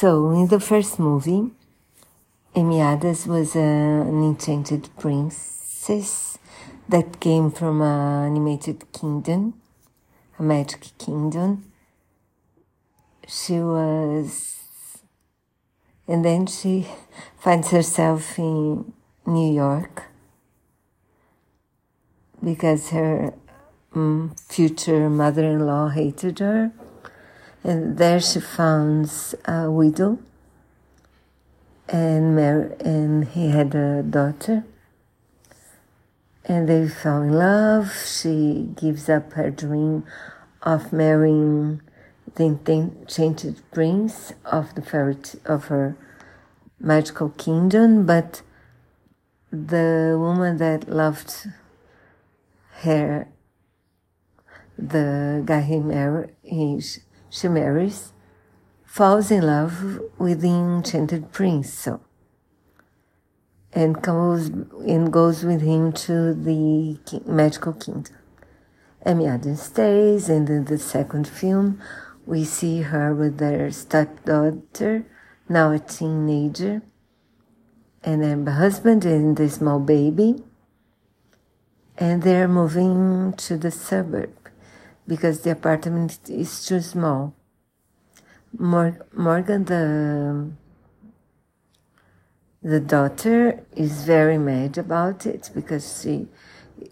So, in the first movie, Amy Adams was uh, an enchanted princess that came from an animated kingdom, a magic kingdom. She was, and then she finds herself in New York because her um, future mother-in-law hated her, and there she founds a widow and and he had a daughter. And they fell in love. She gives up her dream of marrying the enchanted prince of the fairy of her magical kingdom. But the woman that loved her the guy he, mar- he she marries falls in love with the enchanted prince. So and comes and goes with him to the magical kingdom. Amy Adams stays, and in the second film, we see her with their stepdaughter, now a teenager, and then her husband and the small baby, and they're moving to the suburb because the apartment is too small. Mor- Morgan, the the daughter is very mad about it because she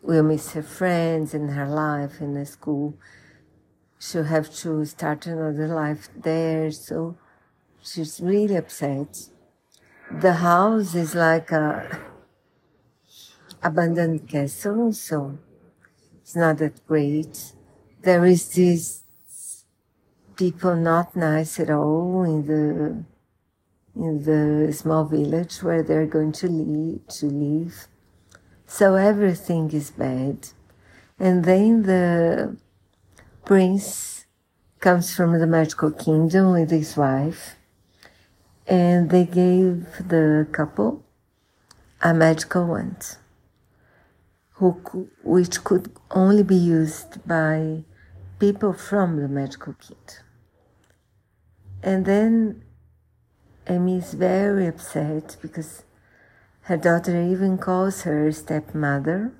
will miss her friends and her life in the school. She'll have to start another life there, so she's really upset. The house is like a abandoned castle, so it's not that great. There is these people not nice at all in the in the small village where they're going to live to live. So everything is bad. And then the prince comes from the magical kingdom with his wife and they gave the couple a magical wand who, which could only be used by people from the magical kingdom. And then Amy is very upset because her daughter even calls her stepmother.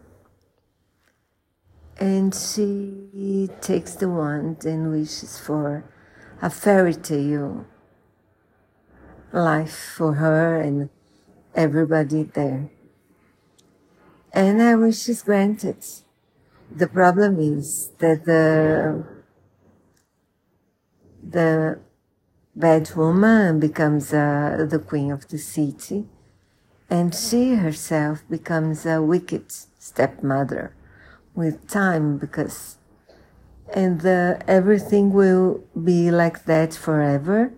And she takes the wand and wishes for a fairy tale life for her and everybody there. And her wish is granted. The problem is that the the bad woman becomes uh, the queen of the city, and she herself becomes a wicked stepmother with time because and the, everything will be like that forever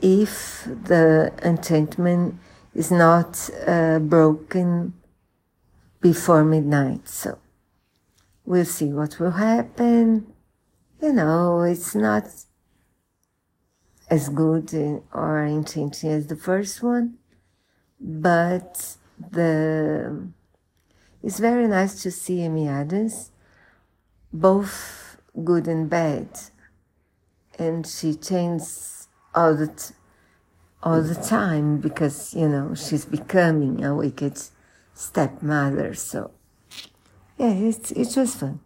if the enchantment is not uh, broken before midnight. So we'll see what will happen. You know, it's not as good or enchanting as the first one, but the it's very nice to see Amy Adams, both good and bad, and she changes all the t- all the time because you know she's becoming a wicked stepmother. So yeah, it it was fun.